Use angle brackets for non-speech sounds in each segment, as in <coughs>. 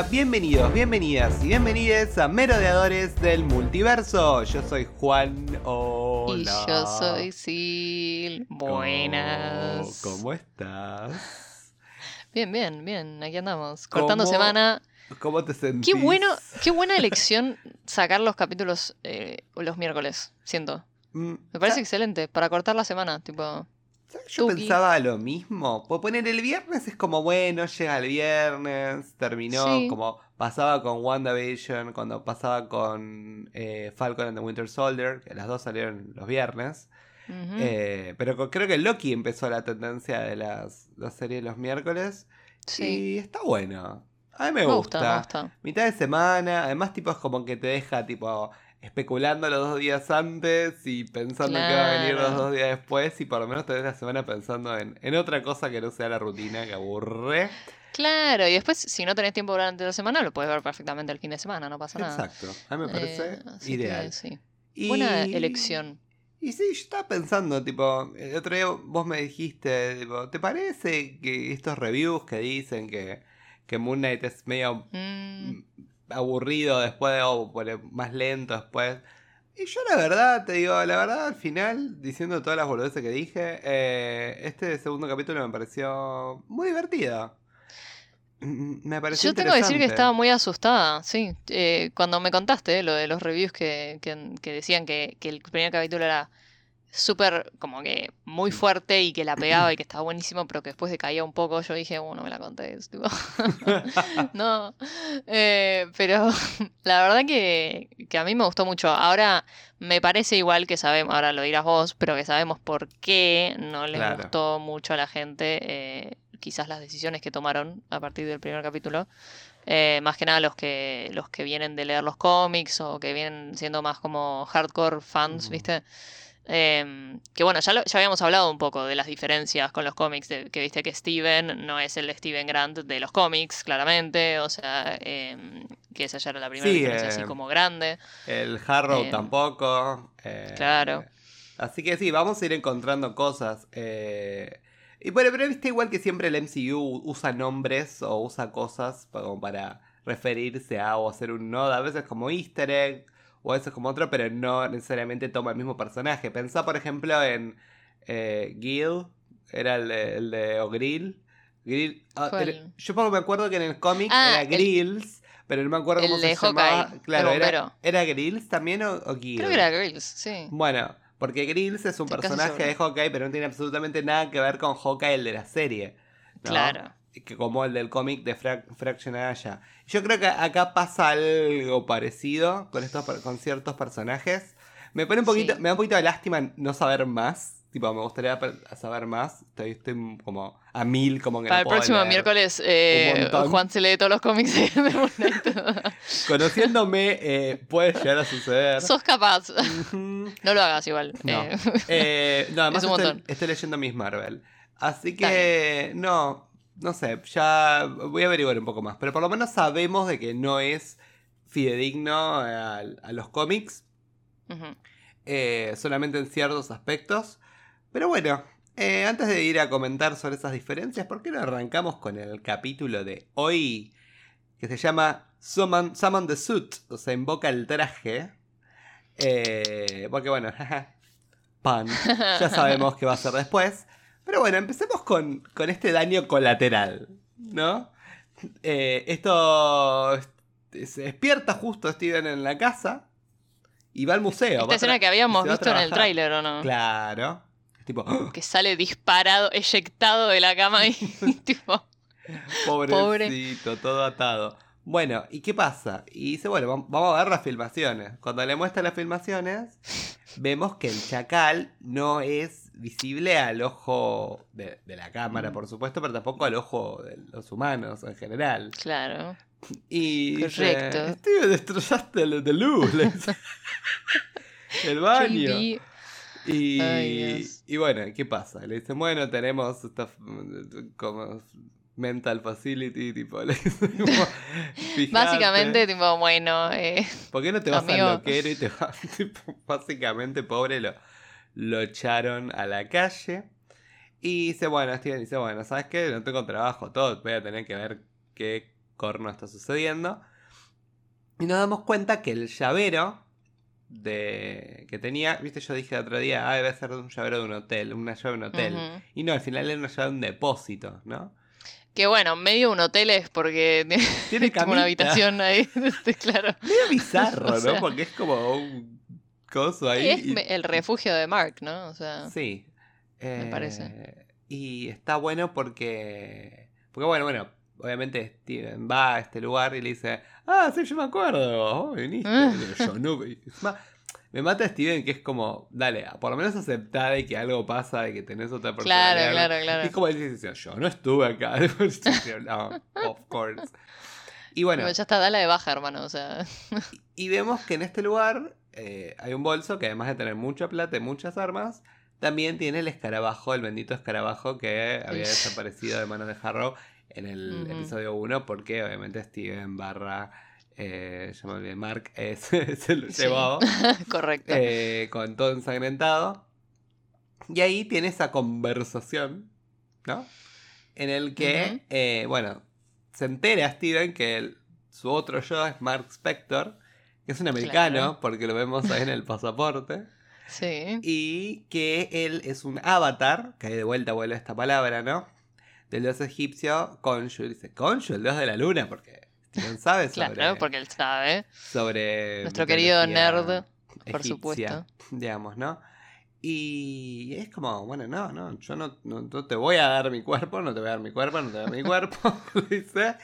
hola, bienvenidos, bienvenidas y bienvenides a Merodeadores del Multiverso. Yo soy Juan, hola. Y yo soy Sil. Buenas. ¿Cómo, cómo estás? Bien, bien, bien, aquí andamos. Cortando semana. ¿Cómo te sentís? Qué, bueno, qué buena elección sacar los capítulos eh, los miércoles, siento. Mm, Me parece excelente, para cortar la semana, tipo... Yo Tuki. pensaba lo mismo. Pues poner el viernes es como bueno, llega el viernes, terminó, Sí. como pasaba con WandaVision, cuando pasaba con eh, Falcon and the Winter Soldier, que las dos salieron los viernes. Eh, pero creo que Loki empezó la tendencia de las, las series los miércoles. sí, Y está bueno. A mí me, me gusta. gusta, me gusta. Mitad de semana. Además, tipo, es como que te deja, tipo, especulando los dos días antes y pensando que va a venir los Claro. dos días después. Y por lo menos te la semana pensando en, en otra cosa que no sea la rutina, que aburre. Claro, y después, si no tenés tiempo durante la semana, lo puedes ver perfectamente el fin de semana, no pasa nada. Exacto. A mí me parece Eh, que ideal. sí. Y- Buena elección. Y sí, yo estaba pensando, tipo, el otro día vos me dijiste, tipo, ¿te parece que estos reviews que dicen que, que Moon Knight es medio Mm, aburrido después o más lento después? Y yo la verdad, te digo, la verdad al final, diciendo todas las boludeces que dije, eh, este segundo capítulo me pareció muy divertido. Mm, Me pareció Yo tengo que decir que estaba muy asustada, sí. Eh, cuando me contaste eh, lo de los reviews que, que- que decían que, que el primer capítulo era súper, como que muy fuerte y que la <clears throat> pegaba y que estaba buenísimo, pero que después decaía un poco, yo dije, bueno, me la contés, tipo. <laughs> no. Eh, pero <laughs> la verdad que, que a mí me gustó mucho. Ahora me parece igual que sabemos, ahora lo dirás vos, pero que sabemos por qué no Claro. gustó mucho a la gente. eh, quizás las decisiones que tomaron a partir del primer capítulo. Eh, más que nada los que, los que vienen de leer los cómics o que vienen siendo más como hardcore fans, Ujú. ¿viste? Em, que bueno, ya, lo- ya habíamos hablado un poco de las diferencias con los cómics, de, que viste que Steven no es el Steven Grant de los cómics, claramente, o sea, em, que esa ya era la primera Sí, diferencia así eh, como grande. El Harrow tampoco. eh, claro. Así que sí, vamos a ir encontrando cosas. eh, y bueno, pero viste igual que siempre el MCU usa nombres o usa cosas como para referirse a o hacer un nodo. A veces como easter egg o a veces como otro, pero no necesariamente toma el mismo personaje. Pensá, por ejemplo, en eh, Gil, era el de, el de O'Grill. Grill- ah, yo me acuerdo que en el cómic Ah, era Grills, pero no me acuerdo el cómo de se llamaba. Hawkeye, Claro, era, bombero. ¿era Grills también o, o Gil? Creo que era Grills, sí. Bueno, porque Grills es un Estoy personaje de. Hawkeye, pero no tiene absolutamente nada que ver con Hawkeye, el de la serie. ¿no? Claro. Que como el del cómic de Fra Fraction Aya. Yo creo que acá pasa algo parecido con estos con ciertos personajes. Me pone un poquito, Sí. me da un poquito de lástima no saber más. Tipo, me gustaría saber más. Estoy, estoy como a mil, como que Para no el puedo próximo leer. miércoles, eh. Juan se lee todos los cómics de Moon Knight. <laughs> Conociéndome, eh, puede llegar a suceder. Sos capaz. No lo hagas igual. No. eh. Eh, no, además Es un estoy, estoy leyendo Miss Marvel. Así que, no, no sé, ya voy a averiguar un poco más. Pero por lo menos sabemos de que no es fidedigno a, a los cómics, eh, solamente en ciertos aspectos. Pero bueno, eh, antes de ir a comentar sobre esas diferencias, ¿por qué no arrancamos con el capítulo de hoy? Que se llama Summon, Summon the Suit, o sea, invoca el traje. Eh, porque bueno, <laughs> pan, ya sabemos qué va a ser después. Pero bueno, empecemos con, con este daño colateral, ¿no? Eh, esto se despierta justo Steven en la casa y va al museo. Esta escena que habíamos visto en el tráiler, ¿o no? Claro. Es tipo, ¡oh! <gasps> Que sale disparado, eyectado de la cama y <laughs> tipo... pobrecito, todo atado. Bueno, ¿y qué pasa? Y dice, bueno, vam- vamos a ver las filmaciones. Cuando le muestra las filmaciones, vemos que el chacal no es visible al ojo de, de la cámara, Mm. por supuesto, pero tampoco al ojo de los humanos en general. Claro. <laughs> Y dice, Correcto. Steve, destrozaste el de luz. <laughs> el baño. Y, Ay, y bueno, ¿qué pasa? Le dicen, bueno, tenemos esta como mental facility, tipo, le dicen, como, <laughs> "Fijate, Básicamente, tipo, bueno, eh, ¿Por qué no te vas amigo. al loquero y te vas? Tipo, básicamente, pobre, lo, lo echaron a la calle. Y dice, bueno, Steven dice, bueno, ¿sabes qué? No tengo trabajo, todo, voy a tener que ver qué corno está sucediendo. Y nos damos cuenta que el llavero de que tenía, viste, yo dije el otro día, ah, debe ser un llavero de un hotel, una llave de un hotel. Y no, al final era una llave de un depósito, ¿no? Que bueno, medio un hotel es porque <laughs> Tiene como una habitación ahí, <laughs> este, claro. Medio <laughs> bizarro, O ¿no? Porque es como un coso ahí. Es y- el refugio de Mark, ¿no? O sea, Sí. Me Eh, parece. Y está bueno porque. Porque bueno, bueno, obviamente Steven va a este lugar y le dice, ah, sí, yo me acuerdo, vos viniste. Ah. Yo no. me mata Steven que es como, dale, por lo menos aceptá de que algo pasa, de que tenés otra persona. claro, claro, claro. Y como él dice, yo no estuve acá. <laughs> no, of course. Y bueno, Bueno, ya está, dala de baja, hermano. O sea, y vemos que en este lugar eh, hay un bolso que además de tener mucha plata y muchas armas, también tiene el escarabajo, el bendito escarabajo que había desaparecido de manos de Harrow en el episodio 1 porque obviamente Steven barra, eh, ya me olvidé, Mark eh, <laughs> se, lo Sí. <laughs> correcto. eh, con todo ensangrentado. Y ahí tiene esa conversación, ¿no? En el que, eh, bueno, se entera Steven que el- su otro yo es Mark Spector, es un americano, Claro. porque lo vemos ahí en el pasaporte, <laughs> Sí. y que él es un avatar, que de vuelta vuelve esta palabra, ¿no? Del dios egipcio, Khonshu. Dice, Khonshu, el dios de la luna, porque Steven sabe <laughs> sobre... Claro, porque él sabe. sobre Nuestro querido nerd, por egipcia, supuesto. digamos, ¿no? Y es como, bueno, no, no, yo no, no, no te voy a dar mi cuerpo, no te voy a dar mi cuerpo, no te voy a dar mi cuerpo, <laughs> dice.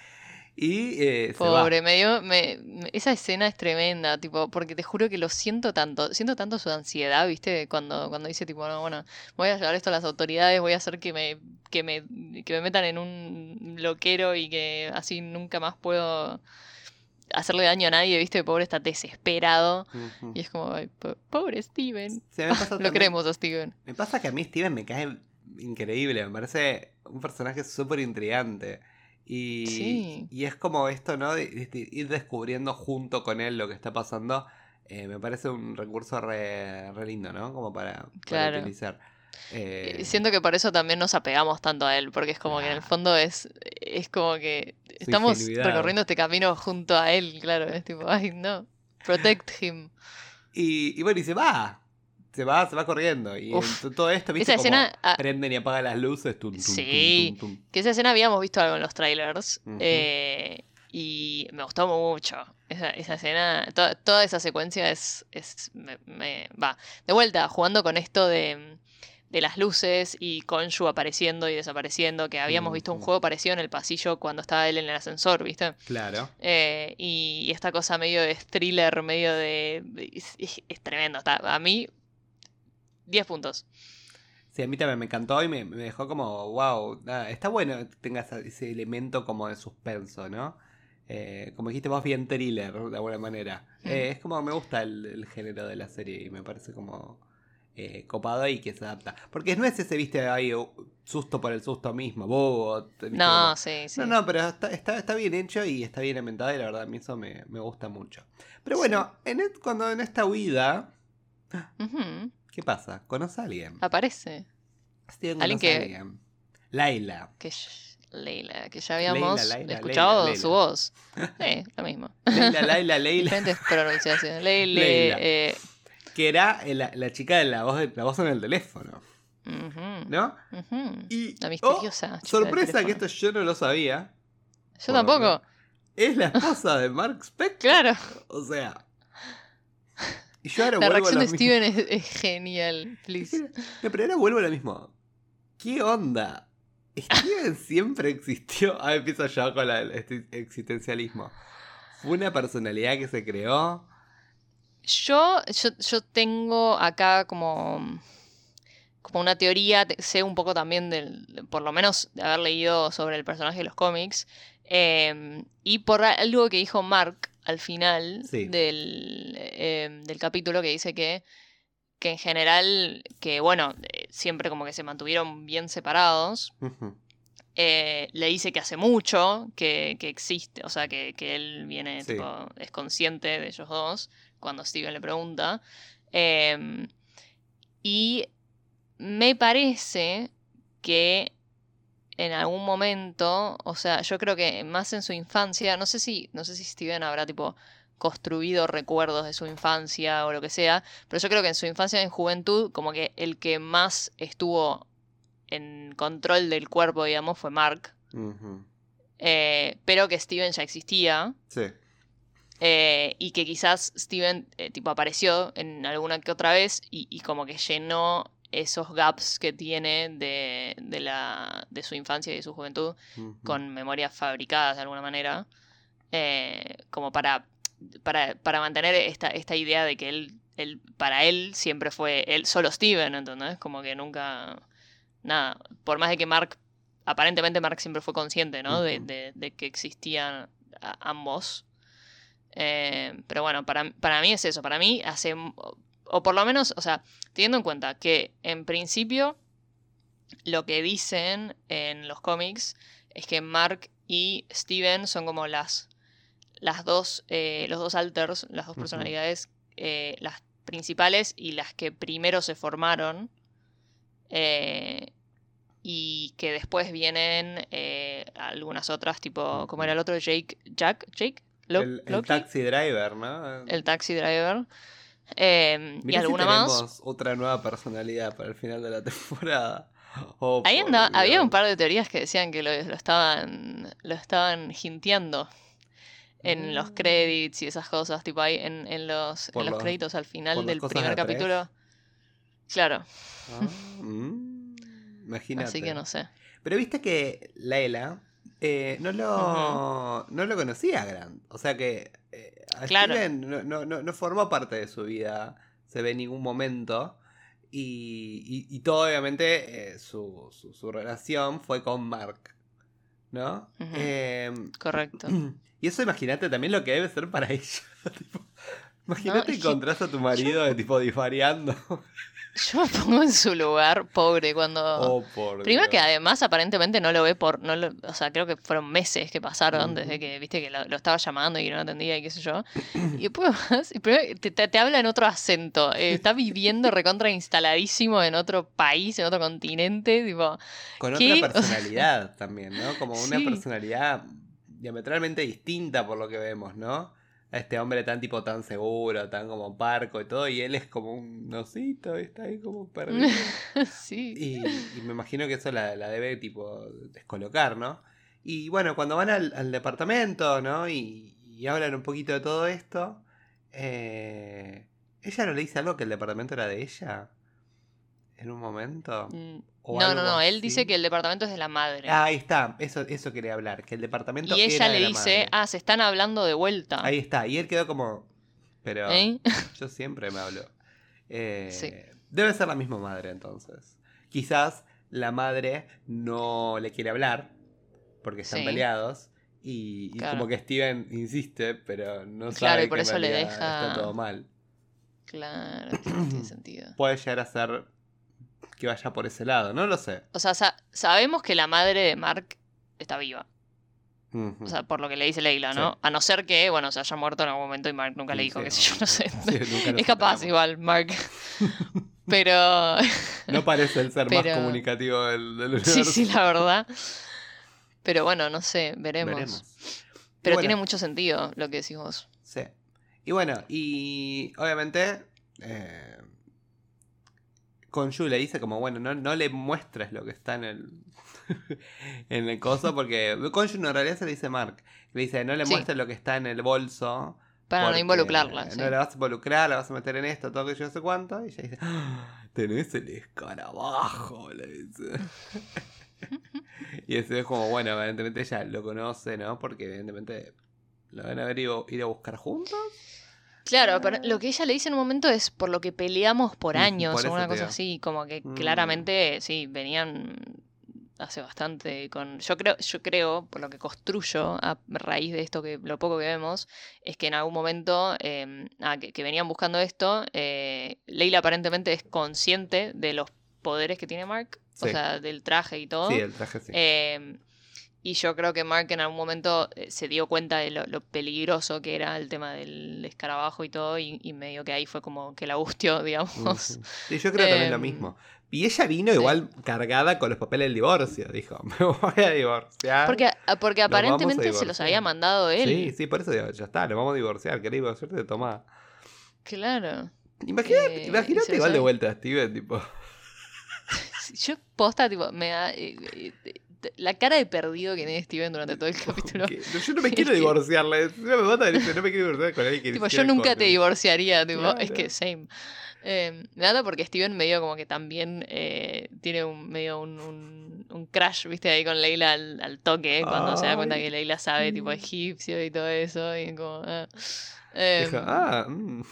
Y eh, se va. Pobre, me dio, me, me- esa escena es tremenda, tipo, porque te juro que lo siento tanto, siento tanto su ansiedad, ¿viste? Cuando, cuando dice, tipo, no, bueno, voy a llevar esto a las autoridades, voy a hacer que me, que me, que me metan en un loquero y que así nunca más puedo hacerle daño a nadie, ¿viste? Pobre está desesperado. Y es como, ay, po- pobre Steven. Se me pasa <laughs> Lo también- queremos a Steven. Me pasa que a mí Steven me cae increíble, me parece un personaje súper intrigante. Y, Sí. y es como esto, ¿no? De, de ir descubriendo junto con él lo que está pasando. eh, me parece un recurso re, re lindo, ¿no? Como para, utilizar. Eh, Siento que por eso también nos apegamos tanto a él, porque es como que en el fondo es, es como que estamos recorriendo este camino junto a él, claro, es tipo, ay no, protect him. y, y bueno, y se va. Se va, se va corriendo. Y Uf. en todo esto, ¿viste? Esa como escena, ah, prenden y apagan las luces. tum, tum, tum, Sí. tum, que esa escena habíamos visto algo en los trailers, eh, y me gustó mucho. Esa, esa escena, to- toda esa secuencia es, es me, me- va, de vuelta, jugando con esto de, de las luces y Konshu apareciendo y desapareciendo, que habíamos visto un juego parecido en el pasillo cuando estaba él en el ascensor, ¿viste? Claro. Eh, y esta cosa medio de thriller, medio de... Es, es- es tremendo. Está, a mí, 10 puntos. Sí, a mí también me encantó y me, me dejó como, wow, nada, está bueno que tenga esa- ese elemento como de suspenso, ¿no? Eh, como dijiste vos, bien thriller, de alguna manera. Mm. Eh, es como, me gusta el, el género de la serie y me parece como eh, copado y que se adapta. Porque no es ese, viste, ahí uh, susto por el susto mismo, bobo. No, como- sí, sí. No, no, pero está, está, está bien hecho y está bien inventado y la verdad a mí eso me, me gusta mucho. Pero bueno, en et- cuando en esta huida, ¿qué pasa? ¿Conoce a alguien? Aparece. Steven alguien conoce a que- alguien. Laila. Que Leila, que ya habíamos Leila, Leila, escuchado Leila, su voz. Sí, lo mismo. Leila, Laila, Leila. <laughs> Diferentes pronunciaciones. Leila. eh, Que era la, la chica de la voz, la voz en el teléfono. ¿No? Y. La oh, misteriosa. sorpresa que esto yo no lo sabía. Yo tampoco. Es la esposa de Mark <laughs> Spector. Claro. O sea. Y yo ahora La vuelvo reacción de mismo. Steven es, es genial. <laughs> Please. No, pero ahora vuelvo a lo mismo. ¿Qué onda? ¿Steven <laughs> siempre existió? Ah, empiezo yo con la- el existencialismo. ¿Fue una personalidad que se creó? Yo, yo, yo tengo acá como, como una teoría, te- sé un poco también del, por lo menos de haber leído sobre el personaje de los cómics, em, y por algo que dijo Mark al final Sí. del, em, del capítulo que dice que, que en general, que bueno, eh, siempre como que se mantuvieron bien separados, eh, le dice que hace mucho que, que existe, o sea, que, que él viene, Sí. tipo, es consciente de ellos dos, cuando Steven le pregunta. Em, y me parece que en algún momento, o sea, yo creo que más en su infancia, no sé si, no sé si Steven habrá tipo construido recuerdos de su infancia o lo que sea, pero yo creo que en su infancia y en juventud, como que el que más estuvo en control del cuerpo, digamos, fue Mark. Eh, pero que Steven ya existía. Sí. Eh, y que quizás Steven eh, tipo apareció en alguna que otra vez y, como que llenó esos gaps que tiene de, de, la, de su infancia y de su juventud con memorias fabricadas de alguna manera, como para, para, para, mantener esta, esta idea de que él, él, para él siempre fue él, solo Steven, ¿entendés? Como que nunca, nada, por más de que Mark, aparentemente Mark siempre fue consciente, ¿no? de, de, que existían ambos. Eh, pero bueno, para, para, mí es eso. Para mí hace. O por lo menos, o sea, teniendo en cuenta que en principio lo que dicen en los cómics es que Mark y Steven son como las. Las dos. Eh, los dos alters, las dos personalidades. Eh, las principales y las que primero se formaron. y que después vienen algunas otras, tipo, como era el otro, Jake, Jack, Jake, el, taxi driver, ¿no? El taxi driver. Em, y alguna si más. Otra nueva personalidad para el final de la <laughs> temporada. Oh, Ahí había un par de teorías que decían que lo, estaban lo estaban hinteando en los mm. credits y esas cosas, tipo ahí en, en los, en los, créditos al final del primer capítulo. Claro. Ah, mm, imagínate. Así que no sé. Pero viste que Laila eh, no, lo, no lo conocía Grant. O sea que eh, Steven no, no, formó parte de su vida, se ve en ningún momento. Y, y, todo, obviamente, eh, su, su, relación fue con Mark. ¿No? Em, Correcto. <clears throat> Y eso, imagínate también lo que debe ser para <laughs> ella. imagínate encontrás a tu marido de tipo disvariando. <laughs> Yo me pongo en su lugar, pobre, cuando... Oh, Primero que además aparentemente no lo ve por... No o sea, creo que fueron meses que pasaron desde que, viste, que lo, estaba llamando y no atendía y qué sé yo. Y después te, te, habla en otro acento. Eh, está viviendo recontra instaladísimo en otro país, en otro continente, tipo... Con otra <laughs> personalidad también, ¿no? Como una personalidad diametralmente distinta por lo que vemos, ¿no? Este hombre tan tipo tan seguro, tan como parco y todo, y él es como un osito, está ahí como perdido. <laughs> sí. Y, me imagino que eso la, debe tipo descolocar, ¿no? Y bueno, cuando van al, departamento, ¿no? Y, hablan un poquito de todo esto, eh, ¿ella no le dice algo que el departamento era de ella? En un momento. Mm, no, no, no, él dice que el departamento es de la madre. Ah, ahí está, eso, eso quería hablar, que el departamento Y ella le dice, ah, se están hablando de vuelta. Ahí está, y él quedó como, pero ¿Eh? yo siempre me hablo. Eh, sí. Debe ser la misma madre entonces. Quizás la madre no le quiere hablar porque están peleados. Y, como que Steven insiste, pero no sabe claro, y por eso le deja... está todo mal. Claro, tiene sentido. <clears throat> Puede llegar a ser que vaya por ese lado, no lo sé. O sea, sabemos que la madre de Mark está viva. O sea, por lo que le dice Leila, ¿no? A no ser que, bueno, se haya muerto en algún momento y Mark nunca le dijo, que sé yo, no sé. <laughs> es capaz igual, Mark. <laughs> Pero... <laughs> no parece el ser más comunicativo del, del, universo. Sí, sí, la verdad. Pero bueno, no sé, veremos. Pero tiene mucho sentido lo que decís vos. Sí. Y bueno, y obviamente... Eh, con Yu le dice como, bueno, no, no le muestres lo que está en el <laughs> en el coso, porque con Yu en realidad se le dice Mark. Le dice, no le muestres lo que está en el bolso. Para no involucrarla. No la vas a involucrar, la vas a meter en esto, todo que yo no sé cuánto. Y ella dice, ah, tenés el escarabajo, le dice. <laughs> y ese es como, bueno, evidentemente ella lo conoce, ¿no? Porque evidentemente lo van a haber ido, ir a buscar juntos. Claro, pero lo que ella le dice en un momento es por lo que peleamos por años o una cosa así, como que mm. claramente sí, venían hace bastante con yo creo yo creo por lo que construyo a raíz de esto que lo poco que vemos es que en algún momento ah, que, venían buscando esto eh, Leila aparentemente es consciente de los poderes que tiene Mark o sea del traje y todo sí el traje sí. em, Y yo creo que Mark en algún momento eh, se dio cuenta de lo, peligroso que era el tema del escarabajo y todo, y, medio que ahí fue como que la gustió, <laughs> digamos. <laughs> Y yo creo también lo mismo. Y ella vino igual cargada con los papeles del divorcio. Dijo, <laughs> me voy a divorciar. Porque, ah, porque aparentemente se los había mandado él. Sí, sí, por eso digo, ya está, lo vamos a divorciar. ¿Querés divorciarte? Toma. Claro. Imagínate, eh, imagínate igual de vuelta a Steven, tipo. Yo posta, tipo, me da. La cara de perdido que tiene Steven durante todo el <laughs> capítulo. Yo no me quiero. <laughs> Me mata, no me quiero divorciar con alguien Tipo, yo nunca te divorciaría, tipo, es que same. Eh, nada, porque Steven medio como que también eh, tiene un medio un, un, crash, viste, ahí con Leila al, toque, cuando se da cuenta que Leila sabe, tipo, egipcio y todo eso, y como... ah, em, ah mm.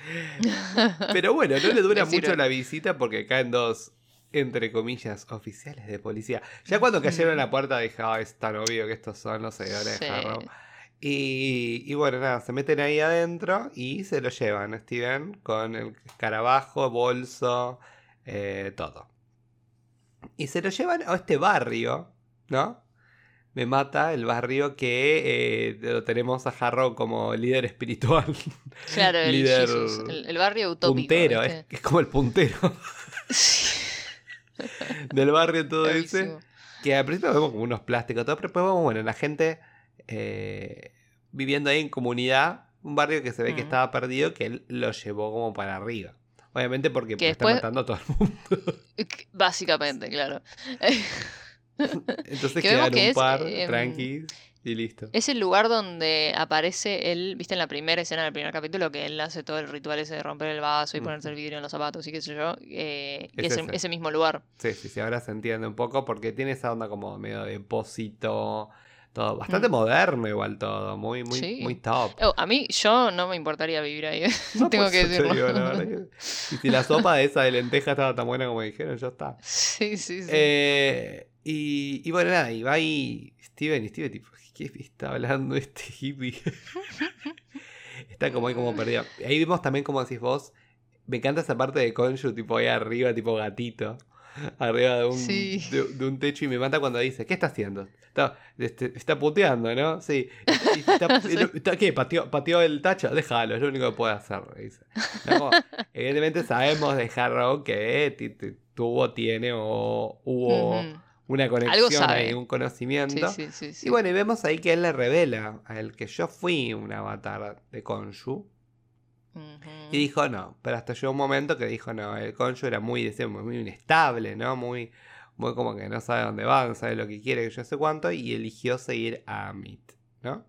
<laughs> Pero bueno, no le dura mucho la visita porque caen dos entre comillas, oficiales de policía. Ya cuando cayeron a la puerta dije, ah, es tan obvio que estos son los seguidores de Harrow. Y, bueno, nada, se meten ahí adentro y se lo llevan, Steven, con el escarabajo, bolso, eh, todo. Y se lo llevan a este barrio, ¿no? Me mata el barrio que eh, lo tenemos a Harrow como líder espiritual. Claro, el, <laughs> líder el, barrio utópico. Puntero, es, como el puntero. <laughs> <laughs> del barrio todo ese. Que al principio vemos como unos plásticos, todo, pero después vemos, bueno, la gente eh, viviendo ahí en comunidad, un barrio que se ve que estaba perdido, que él lo llevó como para arriba. Obviamente porque está matando a todo el mundo. <laughs> Básicamente, claro. <laughs> Entonces quedan un par, eh, tranqui, y listo. Es el lugar donde aparece él, viste en la primera escena del primer capítulo, que él hace todo el ritual ese de romper el vaso y ponerse el vidrio en los zapatos y qué sé yo. Eh, es ese, ese, mismo lugar. Sí, sí, sí, ahora se entiende un poco porque tiene esa onda como medio de depósito todo bastante mm. moderno igual todo, muy, muy, muy top. Oh, a mí, yo no me importaría vivir ahí. <laughs> No, Tengo que decirlo. y si la sopa de esa de lenteja estaba tan buena como dijeron, ya está. <laughs> Sí, sí, sí. Eh, y, y, bueno, nada, y va ahí Steven y Steven tipo, ¿qué está hablando este hippie? <laughs> está como ahí como perdido. Ahí vemos también como decís vos, me encanta esa parte de Conju, tipo ahí arriba, tipo gatito arriba de un, de, un techo y me mata cuando dice, ¿qué está haciendo? Está, este, está puteando, ¿no? Sí. <laughs> está, ¿Qué? ¿Pateó, el tacho? Déjalo, es lo único que puede hacer. Dice. <laughs> evidentemente sabemos de Harrow que tuvo, tiene o hubo una conexión y un conocimiento. y bueno, y vemos ahí que él le revela a él que yo fui un avatar de Konshu y dijo no, pero hasta llegó un momento que dijo no, el concho era muy, muy inestable, ¿no? Muy, muy como que no sabe dónde va, no sabe lo que quiere, que yo sé cuánto, y eligió seguir a Amit, ¿no?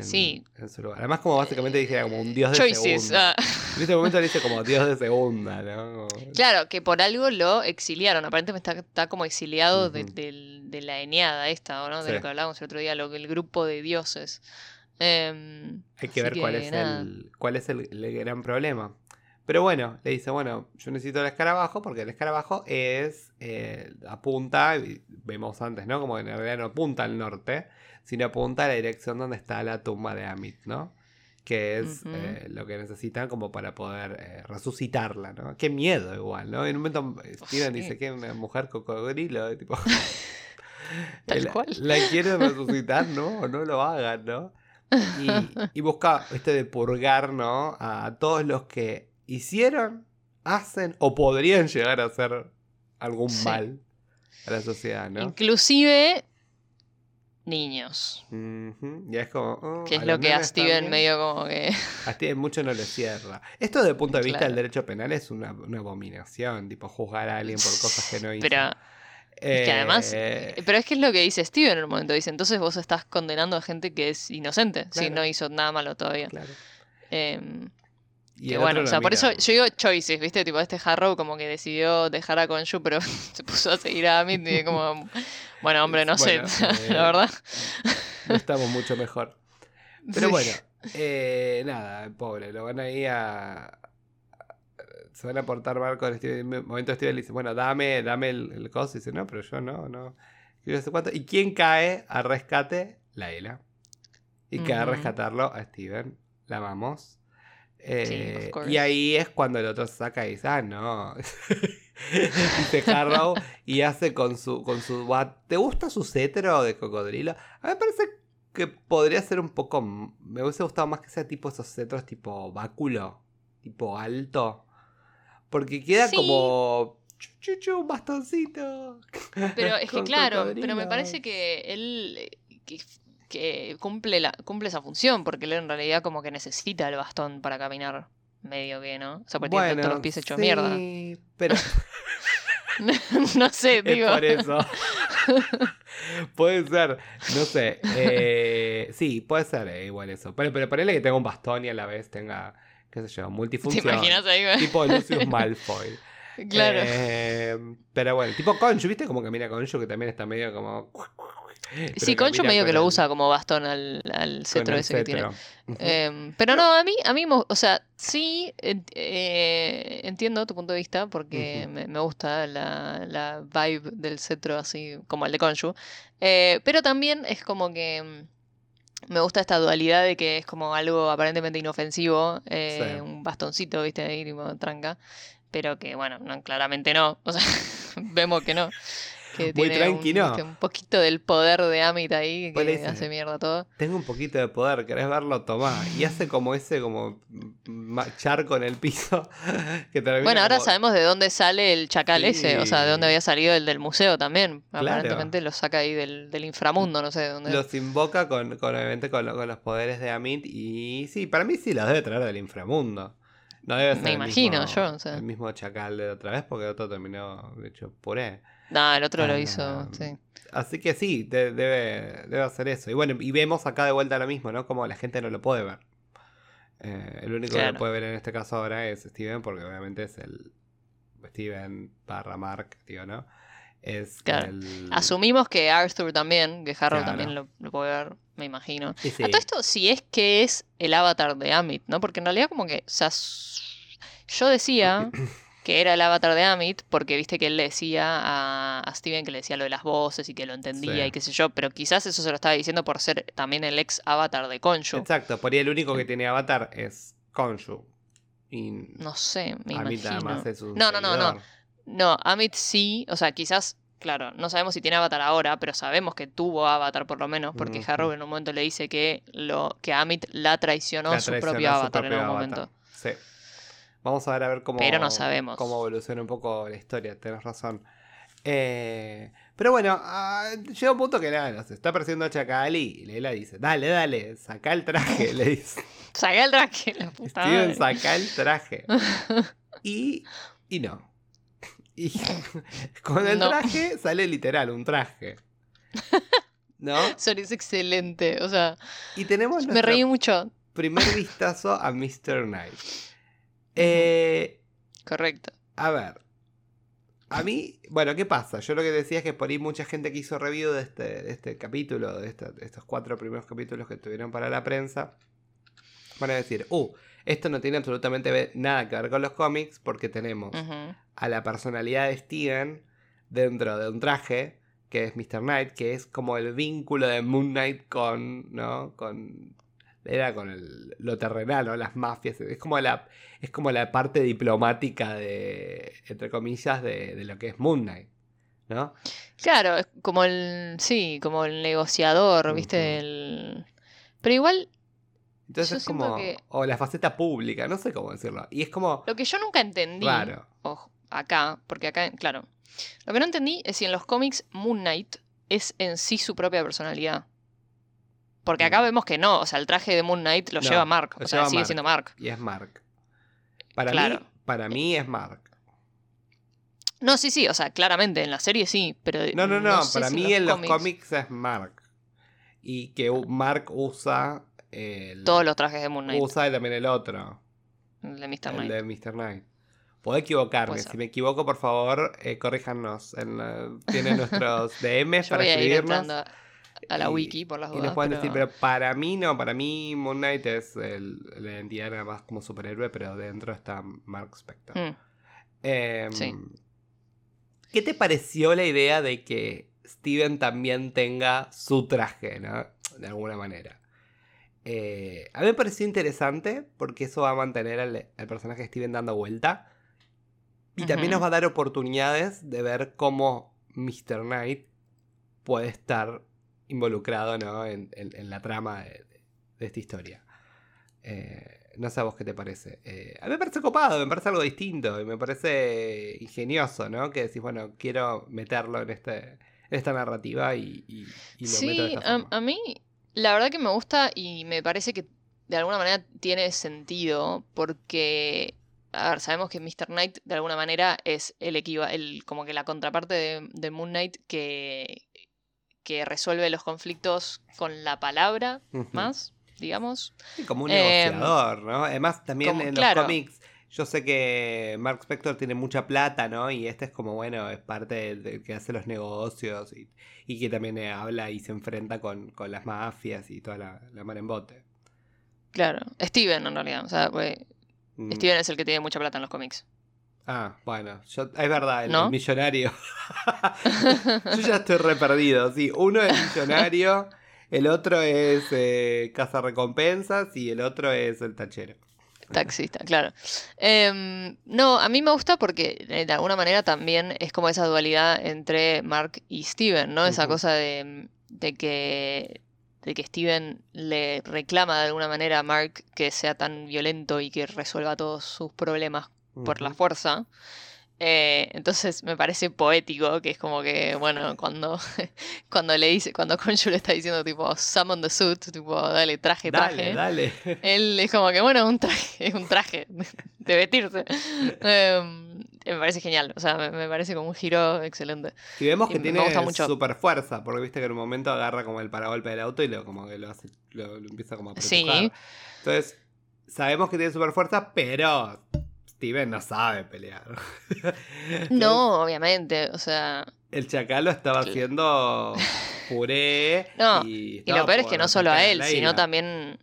Sí. En su lugar. Además, como básicamente dijera como un dios de segunda. Ah. En este momento le dice como dios de segunda, ¿no? Claro, que por algo lo exiliaron. Aparentemente está, está como exiliado de, la eneada esta, ¿no? De lo que hablábamos el otro día, lo, el grupo de dioses. Em, Hay que ver cuál, es el, cuál es el, gran problema. Pero bueno, le dice, bueno, yo necesito el escarabajo porque el escarabajo es, eh, apunta, vemos antes, ¿no? Como en realidad no apunta al norte, sino apunta a la dirección donde está la tumba de Amit, ¿no? Que es eh, lo que necesitan como para poder eh, resucitarla, ¿no? Qué miedo igual, ¿no? En un momento Steven dice que una mujer cocodrilo, tipo... <laughs> Tal <laughs> cual. La quiere resucitar, ¿no? O no lo hagan, ¿no? Y, busca este de purgar, ¿no? A todos los que hicieron, hacen o podrían llegar a hacer algún mal a la sociedad, ¿no? Inclusive niños. Ya es como... Oh, que es lo que a Steven medio como que... A Steven mucho no le cierra. Esto desde el punto de vista del derecho penal es una, una, abominación, tipo juzgar a alguien por cosas que no <laughs> hizo. Pero que además, eh, pero es que es lo que dice Steven en un momento. Dice, entonces vos estás condenando a gente que es inocente, si no hizo nada malo todavía. Claro. Em, y bueno, o sea, por eso yo digo choices, ¿viste? Tipo, este Harrow como que decidió dejar a Konshu, pero <laughs> se puso a seguir a Amit y como, <laughs> bueno, hombre, no sé, <laughs> la verdad. estamos mucho mejor. Pero bueno, eh, nada, pobre, lo van a ir a, se van a portar mal con Steven. En momento Steven le dice, bueno, dame, dame el, el coso. Y dice, no, pero yo no, no. ¿Y quién cae al rescate? Laila. Y cae a rescatarlo a Steven. La amamos. Eh, y ahí es cuando el otro se saca y dice, ah, no. <laughs> dice Harrow, y hace con su, con su. ¿Te gusta su cetro de cocodrilo? A mí me parece que podría ser un poco. Me hubiese gustado más que sea tipo esos cetros tipo báculo, tipo alto. Porque queda Sí. como. Chu, chu, chu, un bastoncito. Pero es que <laughs> claro, pero me parece que él eh, que, que cumple, la, cumple esa función, porque él en realidad como que necesita el bastón para caminar medio que, ¿no? O sea, porque tiene todos los pies hechos sí, mierda. Pero <laughs> no sé, <laughs> es digo. por eso. <laughs> puede ser, no sé. eh, sí, puede ser eh, igual eso. Pero, pero ponele que tenga un bastón y a la vez tenga, qué sé yo, ¿Te multifunción. imaginas ahí? güey? Tipo Lucius Malfoy. claro. Eh, pero bueno, tipo Conchu, ¿viste? Como camina Conchu, que también está medio como. <laughs> sí, Concho medio que lo el- usa como bastón al, cetro ese que tiene. Em, pero no, a mí, a mí, o sea, sí eh, entiendo tu punto de vista porque me, me gusta la, la vibe del cetro así como el de Konshu. Eh, pero también es como que mm, me gusta esta dualidad de que es como algo aparentemente inofensivo, eh, Sí. un bastoncito, viste, ahí tipo tranca, pero que bueno, no, claramente no, <laughs> o sea, vemos que no. Que Muy tiene tranqui, un, no. un poquito del poder de Amit ahí que dice, hace mierda todo. Tengo un poquito de poder, ¿querés verlo? Tomá. Y hace como ese como ma- charco en el piso. <laughs> que termina Bueno, ahora como- sabemos de dónde sale el chacal ese, o sea, de dónde había salido el del museo también. Claro. Aparentemente lo saca ahí del, del inframundo, no sé de dónde. Los invoca con, con, obviamente, con, lo- con los poderes de Amit. Y sí, para mí sí los debe traer del inframundo. No debe ser Me el imagino mismo- yo, o sea. El mismo chacal de otra vez, porque el otro terminó de hecho puré. No, el otro lo Ah, hizo, sí. Así que sí, de- debe, debe hacer eso. Y bueno, y vemos acá de vuelta lo mismo, ¿no? Como la gente no lo puede ver. Eh, el único que lo puede ver en este caso ahora es Steven, porque obviamente es el Steven barra Mark, digo, ¿no? Es Claro. el... Asumimos que Arthur también, que Harrow Claro. también lo, lo puede ver, me imagino. Sí, A todo esto, si es que es el avatar de Amit, ¿no? Porque en realidad como que, o sea, yo decía <clears throat> que era el avatar de Amit porque viste que él le decía a, a Steven que le decía lo de las voces y que lo entendía Sí. y qué sé yo, pero quizás eso se lo estaba diciendo por ser también el ex avatar de Konshu. Exacto, por ahí el único que tiene avatar es Konshu. Y No sé, me Amit nada imagino. más es un No, no, no, no. No, Amit sí, o sea, quizás, claro, no sabemos si tiene avatar ahora, pero sabemos que tuvo avatar por lo menos, porque Ujú. Harrow en un momento le dice que lo que Amit la traicionó La su propio su avatar en algún avatar. momento. Sí. Vamos a ver a ver cómo, Pero no sabemos. cómo evoluciona un poco la historia, tenés razón. Eh, pero bueno, ah, llega un punto que nada, nos está persiguiendo Chacal y Leila dice, dale, dale, saca el traje, le dice. <laughs> Saca el traje, la puta Steven, saca el traje. <laughs> Y, y no. Y <laughs> con el No. traje sale literal un traje. ¿No? Sorry, es excelente. O sea, Y tenemos me reí mucho. primer vistazo a Mr. Knight. Eh, Correcto. A ver. A mí, bueno, ¿qué pasa? Yo lo que decía es que por ahí mucha gente que hizo review de este, de este capítulo, de, esta- de estos cuatro primeros capítulos que tuvieron para la prensa, van a decir, uh, esto no tiene absolutamente nada que ver con los cómics porque tenemos a la personalidad de Steven dentro de un traje que es Mr. Knight, que es como el vínculo de Moon Knight con, ¿no? Con era con el- lo terrenal, ¿no? Las mafias, es como la es como la parte diplomática de entre comillas de, de lo que es Moon Knight, ¿no? Claro, es como el. Sí, como el negociador, ¿viste? El... Pero igual, Entonces es como que- o la faceta pública, no sé cómo decirlo. Y es como lo que yo nunca entendí. raro. Ojo, acá, porque acá, claro. Lo que no entendí es si en los cómics Moon Knight es en sí su propia personalidad. Porque acá vemos que no, o sea, el traje de Moon Knight lo No, lleva Mark, o sea, sigue Mark. siendo Mark. Y es Mark. Para Claro. mí, para mí es Mark. No, sí, sí, o sea, claramente en la serie sí, pero No, no, no, sé para si mí en los cómics es Mark. Y que Mark usa el, Todos los trajes de Moon Knight, usa también el otro, el de Mr. el Knight. de Mr. Knight. Puedo equivocarme, Puede si me equivoco, por favor, eh, corríjanos. En la- tienen <laughs> nuestros DMs para escribirnos. A, la y- wiki por las Y dudas. nos pueden pero- decir, pero para mí no, para mí Moon Knight es el, la identidad nada más como superhéroe, pero dentro está Mark Spector. Mm, Em, Sí. ¿Qué te pareció la idea de que Steven también tenga su traje, ¿no? De alguna manera. Eh, a mí me pareció interesante porque eso va a mantener al, al personaje de Steven dando vuelta. Y también nos va a dar oportunidades de ver cómo Mr. Knight puede estar involucrado ¿no? en, en- en la trama de, de esta historia. Eh, no sé a vos qué te parece. Eh, a mí me parece copado, me parece algo distinto y me parece ingenioso, ¿no? Que decís, bueno, quiero meterlo en, este, en esta narrativa y, y- y lo meto de Sí, esta a, forma. a mí la verdad que me gusta y me parece que de alguna manera tiene sentido porque, a ver, sabemos que Mr. Knight de alguna manera es el el, como que la contraparte de, de Moon Knight que, que resuelve los conflictos con la palabra más, digamos. Sí, como un Em, negociador, ¿no? Además, también como- en claro. los cómics, yo sé que Mark Spector tiene mucha plata, ¿no? Y este es como, bueno, es parte del del que hace los negocios y, y que también eh, habla y se enfrenta con, con las mafias y toda la, la mar en bote. Claro, Steven en realidad, o sea, pues, Mm. Steven es el que tiene mucha plata en los cómics. Ah, bueno, yo, es verdad, el, ¿No? el millonario. <laughs> yo ya estoy re perdido, sí. Uno es millonario, el otro es eh, caza recompensas y el otro es el tachero. Taxista, claro. Em, no, a mí me gusta porque eh, de alguna manera también es como esa dualidad entre Mark y Steven, ¿no? Esa cosa de, de que de que Steven le reclama de alguna manera a Mark que sea tan violento y que resuelva todos sus problemas por la fuerza. Eh, entonces me parece poético que es como que, bueno, cuando, <laughs> cuando le dice, cuando Conju le está diciendo tipo, summon the suit, tipo, dale, traje, traje. Dale, dale. <laughs> Él es como que, bueno, un traje, es un traje <laughs> de vestirse. Em, me parece genial, o sea, me, me parece como un giro excelente. Y vemos que tiene super fuerza, porque viste que en un momento agarra como el paragolpe del auto y lo como que lo hace, lo, lo empieza como a Sí. Entonces, sabemos que tiene super fuerza, pero Steven no sabe pelear. <laughs> No, obviamente, o sea, El chacal lo estaba haciendo <laughs> puré. No, y, lo peor es que no solo a él, sino también,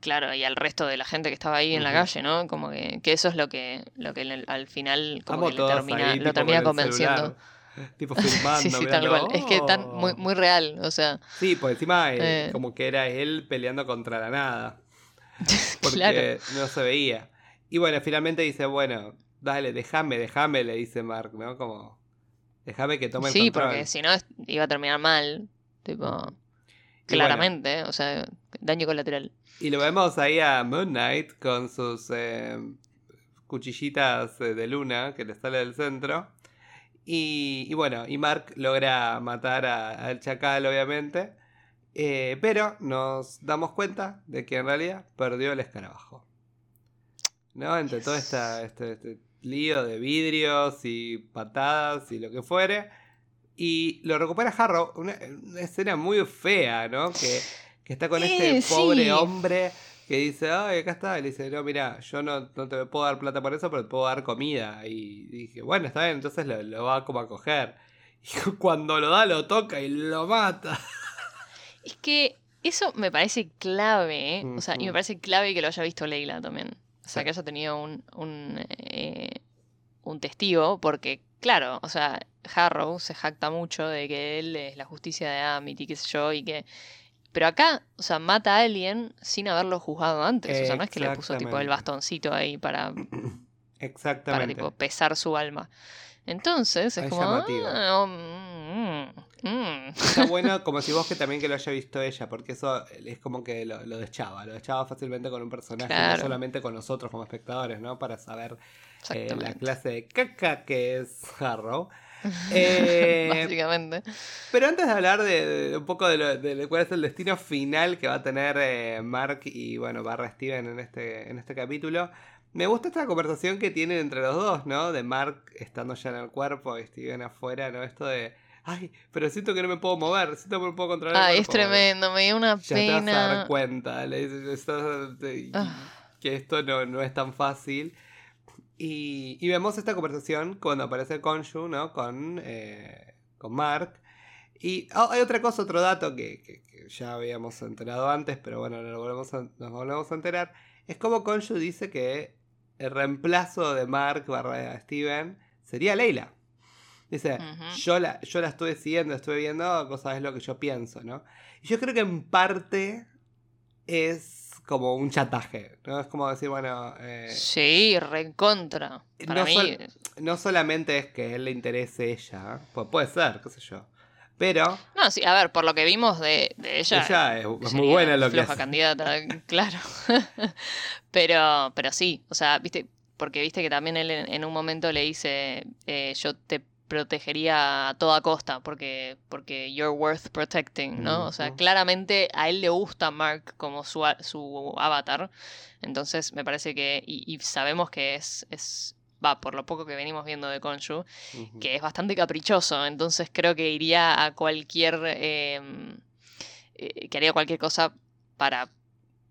claro, y al resto de la gente que estaba ahí en la calle, ¿no? Como que, que eso es lo que, lo que el- al final como que le termina, ahí, lo termina con convenciendo. celular, tipo filmando. <laughs> Sí, sí, mirando, tal cual. Es que tan muy, "Oh". muy real, o sea, Sí, por encima eh, Eh. como que era él peleando contra la nada. Porque claro. no se veía. Y bueno, finalmente dice, bueno, dale, déjame, déjame, le dice Mark, ¿no? Como, déjame que tome el Sí, control. porque si no iba a terminar mal, tipo, bueno, claramente, o sea, daño colateral. Y lo vemos ahí a Moon Knight con sus eh, cuchillitas eh, de luna que le sale del centro. Y, y bueno, y Mark logra matar al chacal, obviamente. Eh, pero nos damos cuenta de que en realidad perdió el escarabajo. ¿No? Entre todo esta, este, este lío de vidrios y patadas y lo que fuere. Y lo recupera Harrow. Una, una escena muy fea, ¿no? Que, que está con este pobre sí. hombre que dice, ay, acá está. Y le dice, no, mira, yo no, no te puedo dar plata por eso, pero te puedo dar comida. Y dije, bueno, está bien, entonces lo, lo va como a coger. <laughs> Y cuando lo da, lo toca y lo mata. Es que eso me parece clave, ¿eh? O sea, y me parece clave que lo haya visto Leila también. O sea, Sí. que haya tenido un, un, eh, un testigo, porque, claro, o sea, Harrow se jacta mucho de que él es la justicia de Amit y qué sé yo, y que... Pero acá, o sea, mata a alguien sin haberlo juzgado antes. O sea, no es que le puso tipo el bastoncito ahí para, <clears throat> para Exactamente. tipo pesar su alma. Entonces es Es como... ah, mm. Está <laughs> bueno como si vos que también que lo haya visto ella, porque eso es como que lo, lo deschaba, lo deschaba fácilmente con un personaje, Claro. no solamente con nosotros como espectadores, ¿no? Para saber eh, la clase de caca que es Harrow. <laughs> Eh, Básicamente. pero antes de hablar de, de un poco de, lo- de cuál es el destino final que va a tener eh, Mark y bueno, barra Steven en este, en este capítulo, me gusta esta conversación que tienen entre los dos, ¿no? De Mark estando ya en el cuerpo y Steven afuera, ¿no? Esto de, ay, pero siento que no me puedo mover, siento que no me puedo controlar. Ay, es cuerpo". tremendo, me dio una Ya te vas a dar pena. cuenta, le dice, "Estás- te- Ah. que esto no, no es tan fácil. Y, y vemos esta conversación cuando aparece Konshu, ¿no? Con, eh, con Mark. Y ah, hay otra cosa, otro dato que, que- que ya habíamos enterado antes, pero bueno, nos volvemos a, nos volvemos a enterar. Es como Konshu dice que el reemplazo de Mark barra Steven sería Leila. Dice, yo, la, yo la estuve siguiendo, estuve viendo, vos sabés lo que yo pienso, ¿no? Y yo creo que en parte es como un chataje, ¿no? Es como decir, bueno... Eh, sí, recontra. Para no, mí... sol- no solamente es que él le interese ella, pues puede ser, qué sé yo. Pero No, sí, a ver, por lo que vimos de, de ella... ella es, es muy buena en lo que hace. candidata, <laughs> claro. <laughs> pero, pero sí, o sea, viste, porque viste que también él en, en un momento le dice, eh, yo te protegería a toda costa porque, porque you're worth protecting, ¿no? O sea, claramente a él le gusta Mark como su, su avatar. Entonces me parece que, y, y sabemos que es, es, va, por lo poco que venimos viendo de Konshu, que es bastante caprichoso, entonces creo que iría a cualquier, eh, eh, que haría cualquier cosa para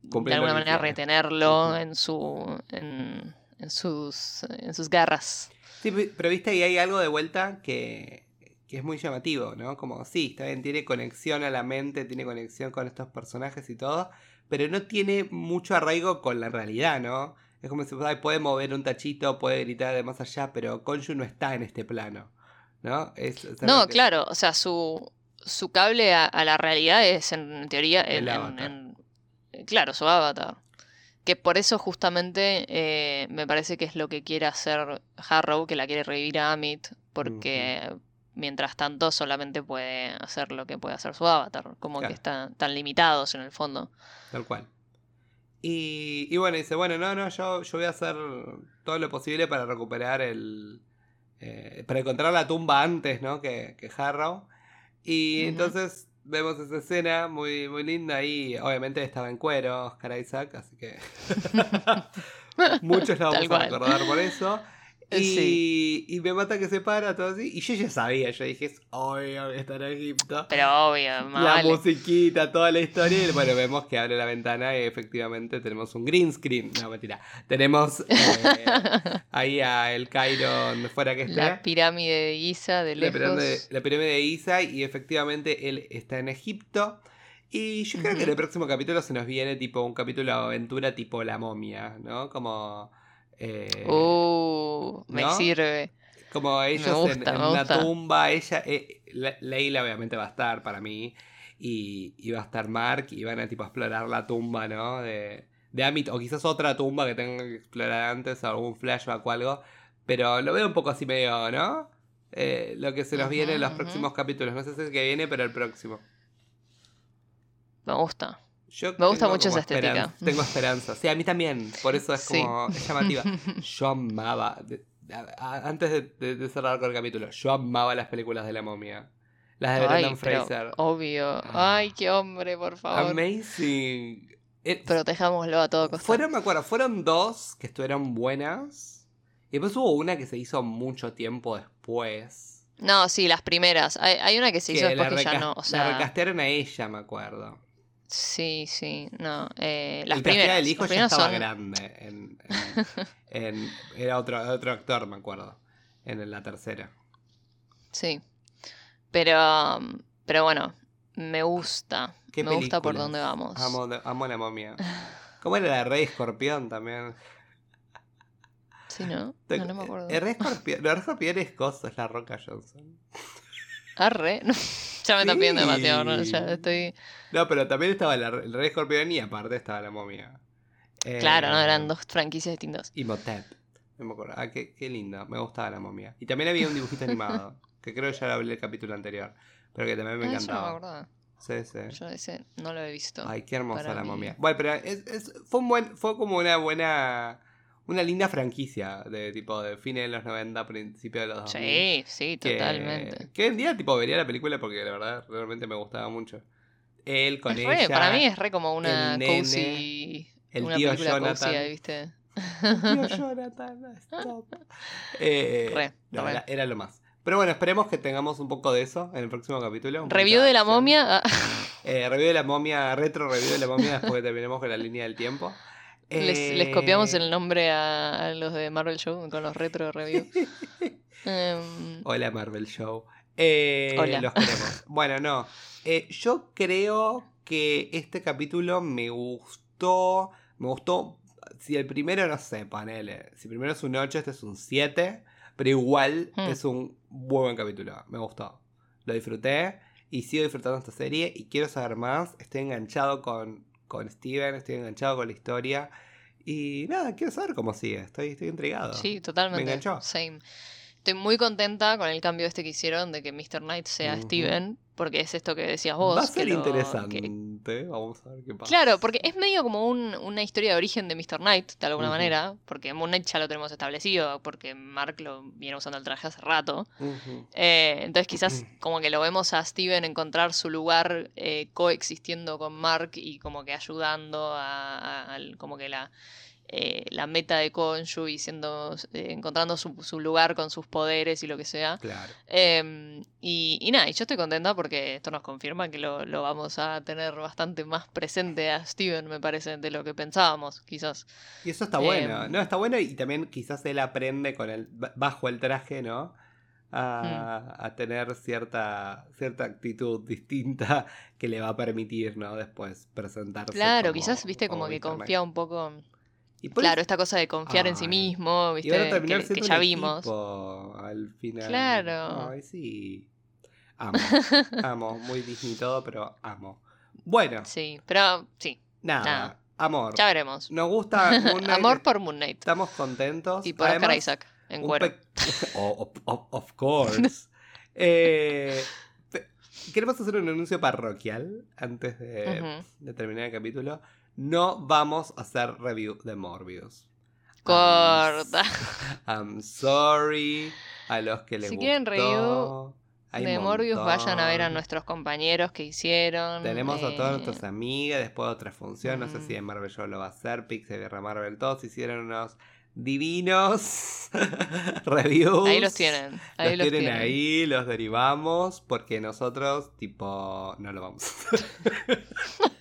de alguna manera retenerlo en su, en, en sus, en sus garras. Sí, pe- pero viste ahí hay algo de vuelta que, que es muy llamativo, ¿no? Como, sí, está bien, tiene conexión a la mente, tiene conexión con estos personajes y todo, pero no tiene mucho arraigo con la realidad, ¿no? Es como si puede mover un tachito, puede gritar de más allá, pero Konshu no está en este plano, ¿no? Es, No, que- claro, o sea, su, su cable a, a la realidad es en teoría El en, en- claro, su avatar. Que por eso justamente eh, me parece que es lo que quiere hacer Harrow, que la quiere revivir a Amit, porque mientras tanto solamente puede hacer lo que puede hacer su avatar, como Claro. que están tan limitados en el fondo. Tal cual. Y, y bueno, dice, bueno, no, no, yo, yo voy a hacer todo lo posible para recuperar el... eh, para encontrar la tumba antes, ¿no? Que, que Harrow. Y entonces vemos esa escena muy, muy linda y obviamente estaba en cuero Oscar Isaac, así que <laughs> <laughs> muchos la Tal vamos a recordar por eso. Eh, Y, sí. y me mata que se para todo así. Y yo ya sabía, yo dije, es obvio que está en Egipto. Pero obvio, más La vale. musiquita, toda la historia. Y bueno, vemos que abre la ventana y efectivamente tenemos un green screen. No, mentira. Tenemos eh, ahí a el Cairo donde fuera que esté. La pirámide de Giza de La lejos. pirámide, la pirámide de Isa. Y efectivamente él está en Egipto. Y yo creo que en el próximo capítulo se nos viene tipo un capítulo de aventura tipo la momia, ¿no? Como. Eh, Uh, me ¿no? sirve. Como ellos en- gusta, en, una tumba, ella, eh, Le- Leila obviamente va a estar para mí, y, y va a estar Mark, y van a tipo explorar la tumba, ¿no? De, de Amit, o quizás otra tumba que tengan que explorar antes, o algún flashback o algo, pero lo veo un poco así medio, ¿no? Eh, lo que se nos viene en los próximos capítulos, no sé si es el que viene, pero el próximo. Me gusta. Yo Me gusta mucho esa estética. Tengo esperanza. Sí, a mí también. Por eso es Sí. como es llamativa. <laughs> Yo amaba. de- a- a- antes de, de- de cerrar con el capítulo, yo amaba las películas de la momia. Las de Ay, Brendan Fraser. obvio. Ay, qué hombre, por favor. Amazing. Eh, Protejámoslo a todo costo. fueron, me acuerdo, fueron dos que estuvieron buenas. Y después hubo una que se hizo mucho tiempo después. No, sí, las primeras. Hay, hay una que se hizo que después que ya no. O la recastearon a ella, me acuerdo. Sí, sí. No. eh, las el primeras. del hijo ya estaba son- grande. En, en- en- <laughs> era otro, otro actor, me acuerdo. En la tercera. Sí. Pero, pero bueno, me gusta. ¿Qué me gusta por dónde vamos. Amo, amo la momia. ¿Cómo era la Rey Escorpión también? Sí, ¿no? No, no me acuerdo. El Rey Escorpión, no, el Rey Escorpión es cosa, es la Roca Johnson. Arre. No, ya me están pidiendo Sí. demasiado, ¿no? Ya estoy. No, pero también estaba la- el Rey Escorpión y aparte estaba la momia. Eh, Claro, ¿no? Eran dos franquicias distintas. Y Motep. No me acuerdo. Ah, qué, qué lindo. Me gustaba la momia. Y también había un dibujito animado. <laughs> Que creo que ya lo hablé el capítulo anterior. Pero que también me Ah, eso no me encantaba. Sí, sí. Yo ese no lo he visto. Ay, qué hermosa la mí. momia. Bueno, pero es, es- fue, un buen, fue como una buena. Una linda franquicia de tipo de fines de los 90, principios de los 2000. Sí, sí, que, totalmente. Que en día tipo vería la película porque la verdad realmente me gustaba mucho. Él con Es ella. re, para mí es re como una el nene, cozy. el una tío película Jonathan. cozy, ¿viste? Tío <laughs> Jonathan, stop. <laughs> Eh, Re, no, re. Era, era lo más. Pero bueno, esperemos que tengamos un poco de eso en el próximo capítulo. Review de la acción. momia. ah, Eh, review de la momia, retro review de la momia después que terminemos con la línea del tiempo. Les, les copiamos el nombre a, a los de Marvel Show con los retro reviews. <laughs> Em, Hola Marvel Show. Eh, Hola. Los queremos. <laughs> Bueno, no. Eh, yo creo que este capítulo me gustó. Me gustó. Si el primero, no sé, panele. Si el primero es un 8, este es un 7. Pero igual Hmm. es un muy buen capítulo. Me gustó. Lo disfruté. Y sigo disfrutando esta serie. Y quiero saber más. Estoy enganchado con, con Steven, estoy enganchado con la historia. Y nada, quiero saber cómo sigue, estoy, estoy intrigado. Sí, totalmente. Me enganchó. Same. Estoy muy contenta con el cambio este que hicieron de que Mr. Knight sea. Steven, porque es esto que decías vos. Va a que ser lo- interesante, que- vamos a ver qué pasa. Claro, porque es medio como un- una historia de origen de Mr. Knight, de alguna manera, porque Moon Knight ya lo tenemos establecido, porque Mark lo viene usando el traje hace rato. Eh, entonces quizás como que lo vemos a Steven encontrar su lugar eh, coexistiendo con Mark y como que ayudando a, a- como que la, eh, la meta de Konshu y siendo, eh, encontrando su, su lugar con sus poderes y lo que sea. Claro. Em, y, y nada, y yo estoy contenta porque esto nos confirma que lo, lo vamos a tener bastante más presente a Steven, me parece, de lo que pensábamos, quizás. Y eso está bueno. Em. No, está bueno y también quizás él aprende con el bajo el traje, ¿no? A, Mm. a tener cierta, cierta actitud distinta que le va a permitir, ¿no? Después presentarse. Claro, como- quizás, viste, como que Mr. Knight. confía un poco... Y por Claro, esta cosa de confiar en sí mismo, y van a viste, terminar que, que ya un vimos. equipo al final. Claro. Ay, sí. Amo. <laughs> amo. Muy Disney todo, pero amo. Bueno, Sí, pero sí, nada. nada. Amor. ya veremos. Nos gusta <laughs> Moon Knight, Amor por Moon Knight Estamos contentos. y por Oscar Además, Isaac en cuero. <laughs> Oh, of, course. Eh, queremos hacer un anuncio parroquial antes de terminar el capítulo. No vamos a hacer review de Morbius. Corta. I'm sorry a los que les Si quieren review de Morbius vayan a ver a nuestros compañeros que hicieron. Tenemos a todas eh, nuestras amigas, después de otra función, no sé si en Marvel Show lo va a hacer, Pixel Guerra Marvel, todos hicieron unos divinos <laughs> reviews. Ahí los tienen. Ahí los los, tienen tienen. ahí, los derivamos, porque nosotros, tipo, no lo vamos a hacer. <laughs>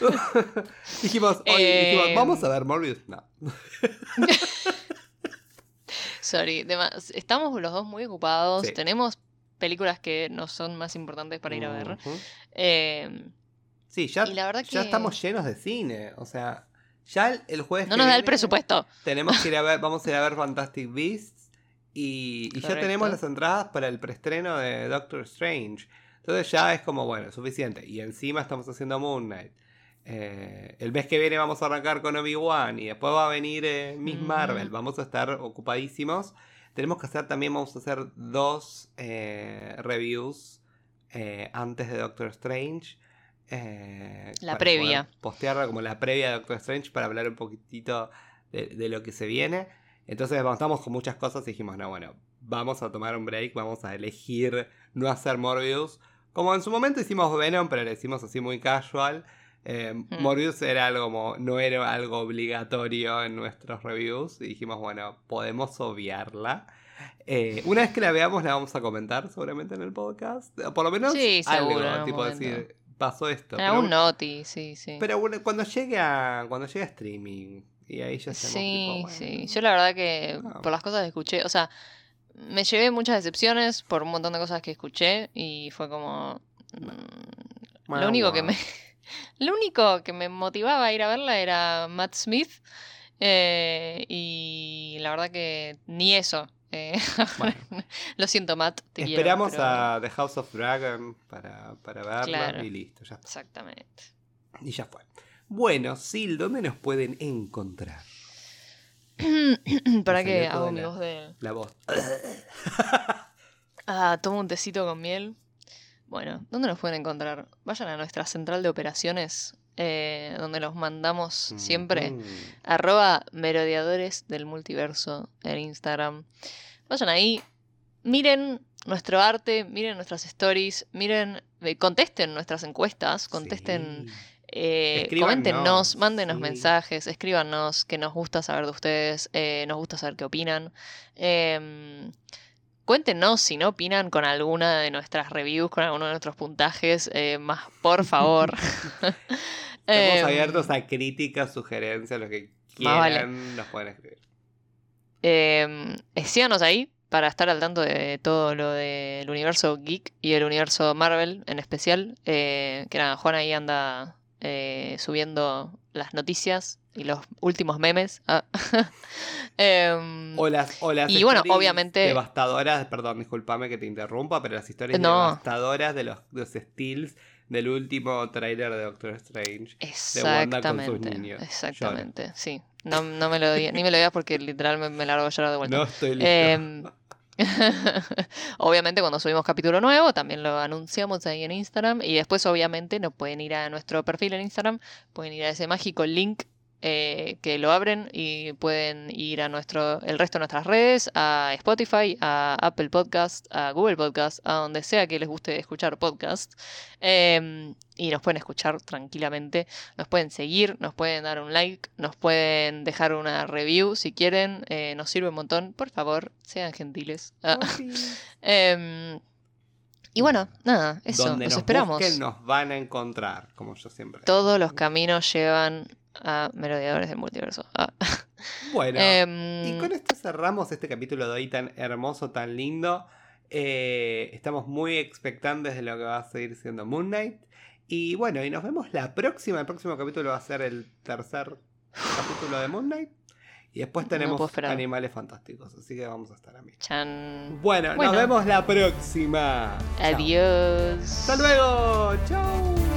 <laughs> dijimos, oye, dijimos, Eh, ¿vamos a ver Morbius? No. <laughs> Sorry, estamos los dos muy ocupados. Sí. Tenemos películas que no son más importantes para ir a ver. Eh, Sí, ya, Y la verdad ya que- estamos llenos de cine. O sea, ya el, el jueves no nos da el presupuesto. Tenemos que ir a ver, <laughs> vamos a ir a ver Fantastic Beasts. Y, y ya tenemos las entradas para el preestreno de Doctor Strange. Entonces ya es como, bueno, suficiente. Y encima estamos haciendo Moon Knight. Eh, el mes que viene vamos a arrancar con Obi-Wan y después va a venir eh, Miss. Marvel. Vamos a estar ocupadísimos. Tenemos que hacer también, vamos a hacer dos eh, reviews eh, antes de Doctor Strange. La previa. Postearla como la previa de Doctor Strange para hablar un poquitito de, de lo que se viene. Entonces estamos con muchas cosas y dijimos, no, bueno, vamos a tomar un break, vamos a elegir no hacer Morbius. Como en su momento hicimos Venom, pero le hicimos así muy casual. Eh, Hmm. Morbius era algo como, no era algo obligatorio en nuestros reviews. Y dijimos, bueno, podemos obviarla. Eh, una vez que la veamos, la vamos a comentar seguramente en el podcast. Por lo menos Sí, algo, seguro, tipo decir, pasó esto. En Pero- algún noti, sí, sí. pero bueno, cuando llegue a, cuando llegue a streaming y ahí ya estamos Sí, tipo, sí. Yo la verdad que Ah. por las cosas que escuché, o sea, me llevé muchas decepciones por un montón de cosas que escuché y fue como... mm, lo único que me... <laughs> Lo único que me motivaba a ir a verla era Matt Smith eh, y la verdad que ni eso. eh, <laughs> Bueno. lo siento Matt, te quiero, Esperamos pero- a The House of Dragon para, para verla Claro. y listo, ya está. Exactamente. Y ya fue. Bueno, Sil, ¿dónde nos pueden encontrar? <coughs> ¿Para qué hago mi voz de... La voz. <coughs> Ah, tomo un tecito con miel. Bueno, ¿dónde nos pueden encontrar? Vayan a nuestra central de operaciones, eh, donde los mandamos siempre. Mm. Arroba merodeadores del multiverso en Instagram. Vayan ahí, miren nuestro arte, miren nuestras stories, miren, eh, contesten nuestras encuestas, contesten, Sí. Eh, coméntenos, mándenos sí. mensajes, escríbanos, que nos gusta saber de ustedes, eh, nos gusta saber qué opinan. Em, cuéntenos si no opinan con alguna de nuestras reviews, con alguno de nuestros puntajes, eh, más por <laughs> favor. <laughs> Estamos Em, abiertos a críticas, sugerencias, lo que vale. quieran, nos pueden escribir. Eh, síganos ahí para estar al tanto de todo lo del universo geek y el universo Marvel en especial. Eh, que nada, Juan ahí anda eh, subiendo las noticias y los últimos memes. Ah. <laughs> Em, O las, o las Y bueno, obviamente- Devastadoras, perdón, discúlpame que te interrumpa, pero las historias No. devastadoras de los, de los steals del último tráiler de Doctor Strange. De Wanda con sus Exactamente. niños. Exactamente, sí. No, no me lo digas, ni me lo digas porque literal me, me largo a llorar de vuelta. No estoy listo. Em, <laughs> obviamente cuando subimos capítulo nuevo también lo anunciamos ahí en Instagram y después obviamente nos pueden ir a nuestro perfil en Instagram, pueden ir a ese mágico link eh, que lo abren y pueden ir a nuestro el resto de nuestras redes, a Spotify, a Apple Podcast, a Google Podcast, a donde sea que les guste escuchar podcast em, y nos pueden escuchar tranquilamente, nos pueden seguir, nos pueden dar un like, nos pueden dejar una review si quieren, eh, nos sirve un montón, por favor, sean gentiles. Ah, Oh, <laughs> em, y bueno, nada, eso, Donde los nos esperamos. busquen nos van a encontrar, como yo siempre. digo. Todos los caminos llevan a Merodeadores del Multiverso. Ah. Bueno, <laughs> Em, y con esto cerramos este capítulo de hoy tan hermoso, tan lindo. Eh, estamos muy expectantes de lo que va a seguir siendo Moon Knight. Y bueno, y nos vemos la próxima. El próximo capítulo va a ser el tercer capítulo de Moon Knight. Y después tenemos animales fantásticos. Así que vamos a estar a mí. Chan. Bueno, Bueno. nos vemos la próxima. Chao. Adiós. Hasta luego. Chau.